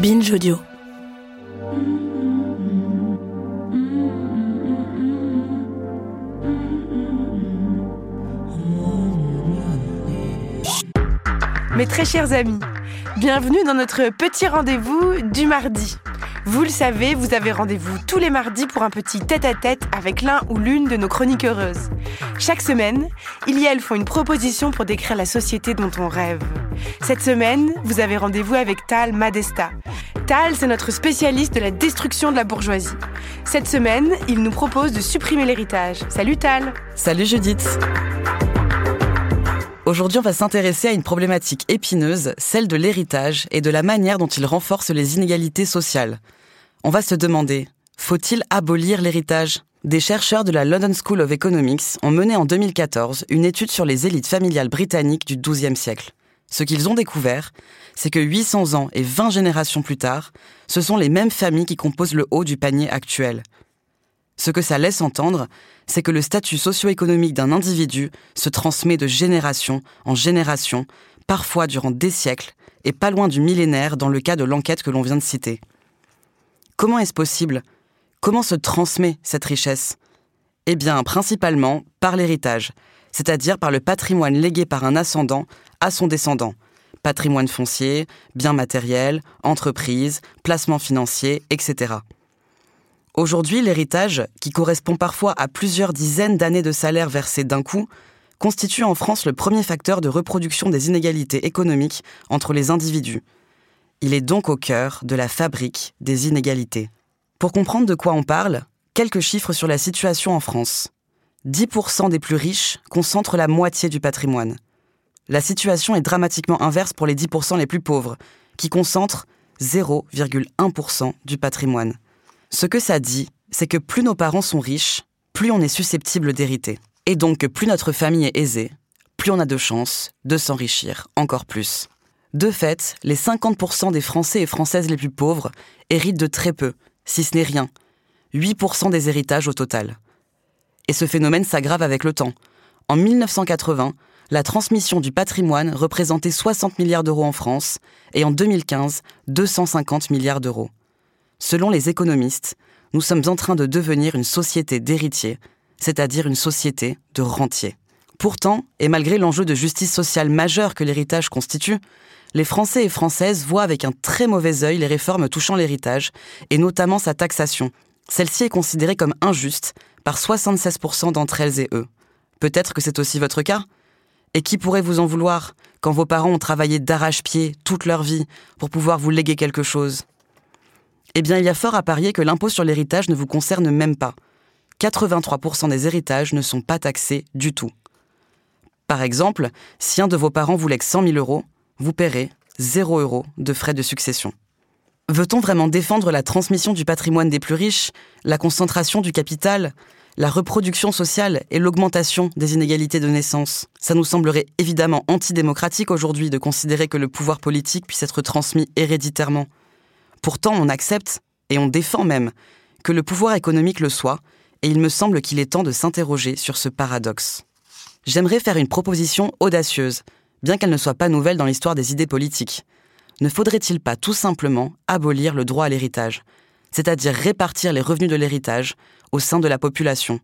Binge Audio. Mes très chers amis, bienvenue dans notre petit rendez-vous du mardi. Vous le savez, vous avez rendez-vous tous les mardis pour un petit tête-à-tête avec l'un ou l'une de nos chroniques heureuses. Chaque semaine, il y a elles font une proposition pour décrire la société dont on rêve. Cette semaine, vous avez rendez-vous avec Tal Madesta. Tal, c'est notre spécialiste de la destruction de la bourgeoisie. Cette semaine, il nous propose de supprimer l'héritage. Salut Tal Salut Judith Aujourd'hui, on va s'intéresser à une problématique épineuse, celle de l'héritage et de la manière dont il renforce les inégalités sociales. On va se demander, faut-il abolir l'héritage? Des chercheurs de la London School of Economics ont mené en 2014 une étude sur les élites familiales britanniques du XIIe siècle. Ce qu'ils ont découvert, c'est que 800 ans et 20 générations plus tard, ce sont les mêmes familles qui composent le haut du panier actuel. Ce que ça laisse entendre, c'est que le statut socio-économique d'un individu se transmet de génération en génération, parfois durant des siècles, et pas loin du millénaire dans le cas de l'enquête que l'on vient de citer. Comment est-ce possible? Comment se transmet cette richesse? Eh bien, principalement par l'héritage, c'est-à-dire par le patrimoine légué par un ascendant à son descendant. Patrimoine foncier, biens matériels, entreprises, placements financiers, etc. Aujourd'hui, l'héritage, qui correspond parfois à plusieurs dizaines d'années de salaire versés d'un coup, constitue en France le premier facteur de reproduction des inégalités économiques entre les individus. Il est donc au cœur de la fabrique des inégalités. Pour comprendre de quoi on parle, quelques chiffres sur la situation en France. 10% des plus riches concentrent la moitié du patrimoine. La situation est dramatiquement inverse pour les 10% les plus pauvres, qui concentrent 0,1% du patrimoine. Ce que ça dit, c'est que plus nos parents sont riches, plus on est susceptible d'hériter. Et donc que plus notre famille est aisée, plus on a de chances de s'enrichir encore plus. De fait, les 50% des Français et Françaises les plus pauvres héritent de très peu, si ce n'est rien. 8% des héritages au total. Et ce phénomène s'aggrave avec le temps. En 1980, la transmission du patrimoine représentait 60 milliards d'euros en France et en 2015, 250 milliards d'euros. Selon les économistes, nous sommes en train de devenir une société d'héritiers, c'est-à-dire une société de rentiers. Pourtant, et malgré l'enjeu de justice sociale majeur que l'héritage constitue, les Français et Françaises voient avec un très mauvais œil les réformes touchant l'héritage, et notamment sa taxation. Celle-ci est considérée comme injuste par 76% d'entre elles et eux. Peut-être que c'est aussi votre cas Et qui pourrait vous en vouloir quand vos parents ont travaillé d'arrache-pied toute leur vie pour pouvoir vous léguer quelque chose? Eh bien, il y a fort à parier que l'impôt sur l'héritage ne vous concerne même pas. 83% des héritages ne sont pas taxés du tout. Par exemple, si un de vos parents vous lègue 100 000 euros, vous paierez 0 euros de frais de succession. Veut-on vraiment défendre la transmission du patrimoine des plus riches, la concentration du capital, la reproduction sociale et l'augmentation des inégalités de naissance? Ça nous semblerait évidemment antidémocratique aujourd'hui de considérer que le pouvoir politique puisse être transmis héréditairement. Pourtant, on accepte, et on défend même, que le pouvoir économique le soit, et il me semble qu'il est temps de s'interroger sur ce paradoxe. J'aimerais faire une proposition audacieuse, bien qu'elle ne soit pas nouvelle dans l'histoire des idées politiques. Ne faudrait-il pas tout simplement abolir le droit à l'héritage, c'est-à-dire répartir les revenus de l'héritage au sein de la population?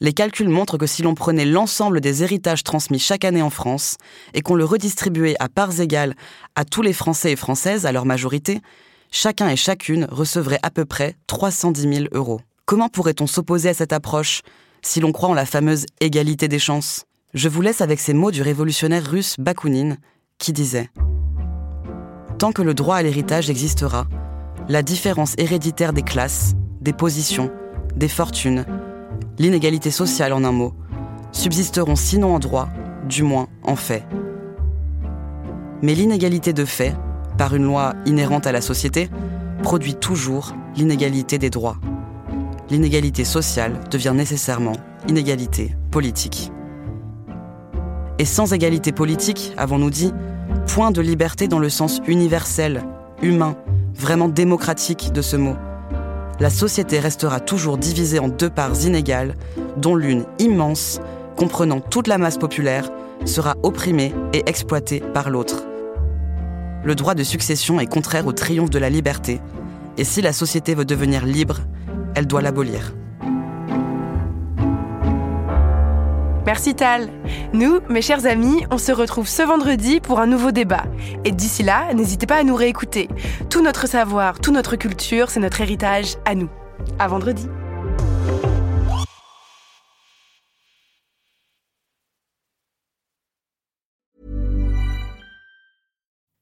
Les calculs montrent que si l'on prenait l'ensemble des héritages transmis chaque année en France et qu'on le redistribuait à parts égales à tous les Français et Françaises à leur majorité, chacun et chacune recevrait à peu près 310 000 euros. Comment pourrait-on s'opposer à cette approche si l'on croit en la fameuse égalité des chances? Je vous laisse avec ces mots du révolutionnaire russe Bakounine qui disait Tant que le droit à l'héritage existera, la différence héréditaire des classes, des positions, des fortunes, l'inégalité sociale en un mot, subsisteront sinon en droit, du moins en fait. Mais l'inégalité de fait, par une loi inhérente à la société, produit toujours l'inégalité des droits. L'inégalité sociale devient nécessairement inégalité politique. Et sans égalité politique, avons-nous dit, point de liberté dans le sens universel, humain, vraiment démocratique de ce mot. La société restera toujours divisée en deux parts inégales, dont l'une immense, comprenant toute la masse populaire, sera opprimée et exploitée par l'autre. le droit de succession est contraire au triomphe de la liberté, et si la société veut devenir libre, elle doit l'abolir. Merci Tal. Nous, mes chers amis, on se retrouve ce vendredi pour un nouveau débat. Et d'ici là, n'hésitez pas à nous réécouter. Tout notre savoir, toute notre culture, c'est notre héritage à nous. À vendredi.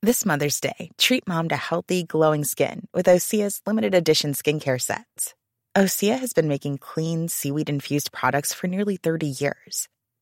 This Mother's Day, treat mom to healthy, glowing skin with Osea's limited edition skincare sets. Osea has been making clean, seaweed infused products for nearly 30 years.